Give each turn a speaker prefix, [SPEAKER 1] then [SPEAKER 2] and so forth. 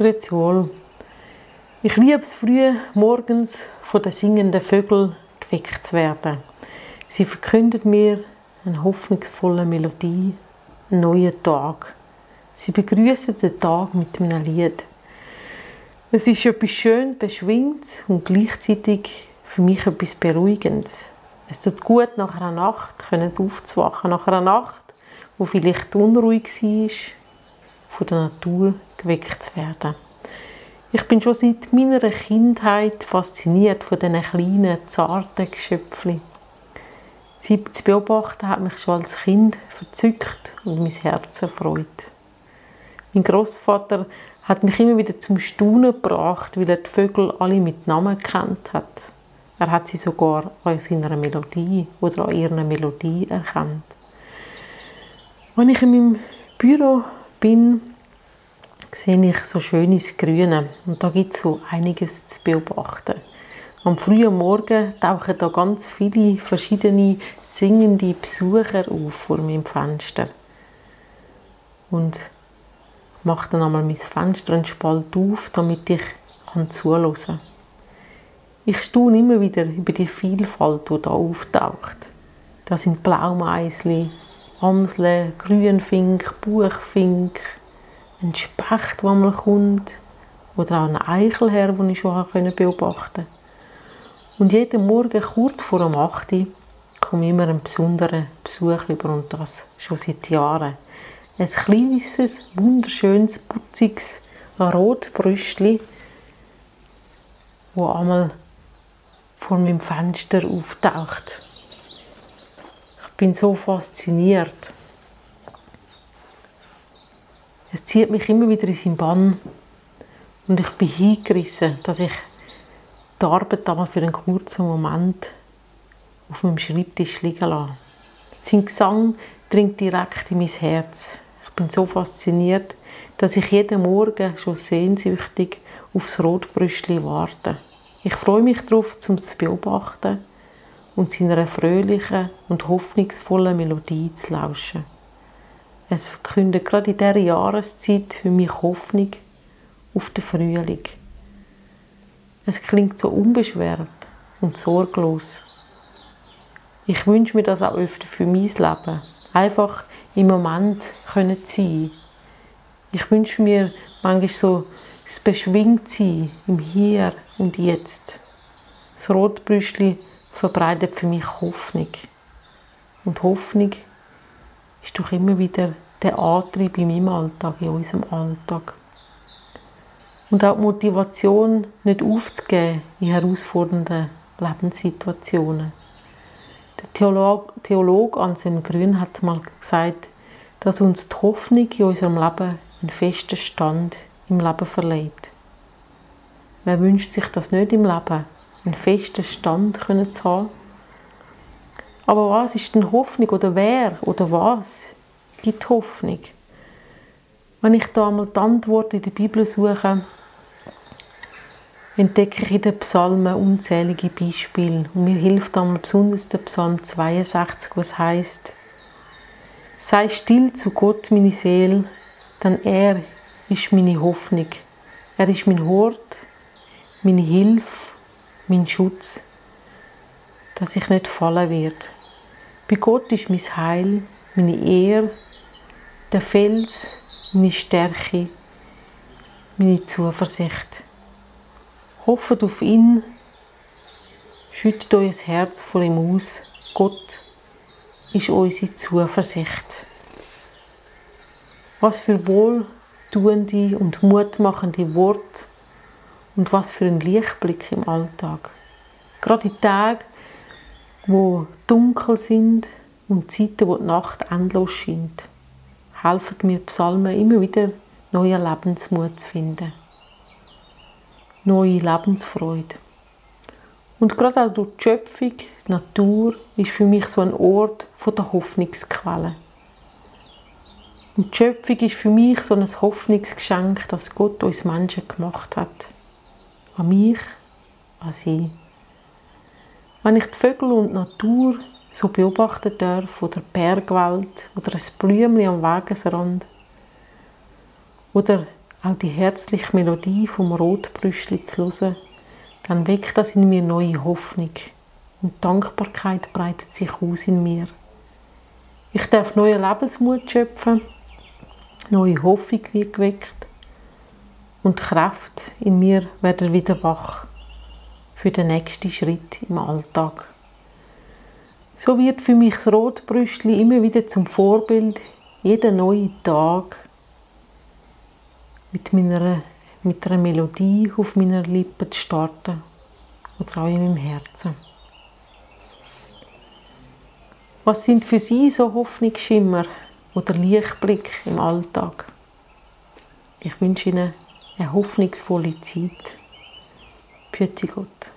[SPEAKER 1] Grüezi. Ich liebe es früh morgens von den singenden Vögeln geweckt zu werden. Sie verkündet mir eine hoffnungsvolle Melodie, einen neuen Tag. Sie begrüßen den Tag mit einem Lied. Es ist etwas schön beschwingt und gleichzeitig für mich etwas Beruhigendes. Es tut gut, nach einer Nacht aufzuwachen, nach einer Nacht, wo vielleicht unruhig war, von der Natur geweckt zu werden. Ich bin schon seit meiner Kindheit fasziniert von diesen kleinen, zarten Geschöpfchen. Sie zu beobachten hat mich schon als Kind verzückt und mein Herz erfreut. Mein Großvater hat mich immer wieder zum Staunen gebracht, weil er die Vögel alle mit Namen kennt hat. Er hat sie sogar an seiner Melodie oder an ihrer Melodie erkannt. Wenn ich in meinem Büro bin, sehe ich so schönes Grüne und da gibt es so einiges zu beobachten. Am frühen Morgen tauchen da ganz viele verschiedene singende Besucher auf vor meinem Fenster. Und mache dann einmal mein Fenster einen Spalt auf, damit ich zuhören kann. Ich staune immer wieder über die Vielfalt, die da auftaucht. Da sind Blaumeisli, Amsle, Grünfink, Buchfink, ein Specht, der mal kommt, oder auch ein Eichelherr, den ich schon beobachten konnte. Und jeden Morgen kurz vor dem 8 Uhr komme immer ein besonderer Besuch über und das schon seit Jahren. Ein kleines, wunderschönes, putziges Rotbrüstli, wo einmal vor meinem Fenster auftaucht. Ich bin so fasziniert. Es zieht mich immer wieder in seinen Bann und ich bin hingerissen, dass ich die Arbeit einmal für einen kurzen Moment auf meinem Schreibtisch liegen lasse. Sein Gesang dringt direkt in mein Herz. Ich bin so fasziniert, dass ich jeden Morgen schon sehnsüchtig aufs Rotbrüstli warte. Ich freue mich darauf, zum zu beobachten und seiner fröhlichen und hoffnungsvollen Melodie zu lauschen. Es verkündet gerade in dieser Jahreszeit für mich Hoffnung auf den Frühling. Es klingt so unbeschwert und sorglos. Ich wünsche mir das auch öfter für mein Leben. Einfach im Moment können sein. Ich wünsche mir manchmal so das Beschwingtsein im Hier und Jetzt. Das Rotbrüschli verbreitet für mich Hoffnung. Und Hoffnung ist doch immer wieder der Antrieb in meinem Alltag, in unserem Alltag. Und auch die Motivation, nicht aufzugeben in herausfordernden Lebenssituationen. Der Theolog, Theolog Anselm Grün hat mal gesagt, dass uns die Hoffnung in unserem Leben einen festen Stand im Leben verleiht. Wer wünscht sich das nicht im Leben, einen festen Stand zu haben? Aber was ist denn Hoffnung oder wer oder was gibt Hoffnung? Wenn ich da mal die Antwort in der Bibel suche, entdecke ich in den Psalmen unzählige Beispiele. Und mir hilft einmal besonders der Psalm 62, was heißt: Sei still zu Gott, meine Seele, denn er ist meine Hoffnung. Er ist mein Hort, meine Hilfe, mein Schutz, dass ich nicht fallen werde. Bei Gott ist mein Heil, meine Ehre, der Fels, meine Stärke, meine Zuversicht. Hoffet auf ihn, schüttet euer Herz vor ihm aus. Gott ist unsere Zuversicht. Was für wohltuende und mutmachende Worte und was für ein Lichtblick im Alltag. Gerade in Tagen, wo dunkel sind und Zeiten, wo die Nacht endlos scheint, helfen mir Psalmen immer wieder neuen Lebensmut zu finden. Neue Lebensfreude. Und gerade auch durch die Schöpfung, die Natur, ist für mich so ein Ort der Hoffnungsquelle. Und die Schöpfung ist für mich so ein Hoffnungsgeschenk, das Gott uns Menschen gemacht hat. An mich, an sie. Wenn ich die Vögel und die Natur so beobachten darf, oder die Bergwelt, oder ein Blümchen am Wegesrand, oder auch die herzliche Melodie vom Rotbrüschli zu hören, dann weckt das in mir neue Hoffnung und Dankbarkeit breitet sich aus in mir. Ich darf neuen Lebensmut schöpfen, neue Hoffnung wird geweckt und Kraft in mir werden wieder wach für den nächsten Schritt im Alltag. So wird für mich das Rotbrüstli immer wieder zum Vorbild, jeden neuen Tag mit, meiner, mit einer Melodie auf meiner Lippe zu starten oder auch in meinem Herzen. Was sind für Sie so Hoffnungsschimmer oder Lichtblick im Alltag? Ich wünsche Ihnen eine hoffnungsvolle Zeit. più ettikot.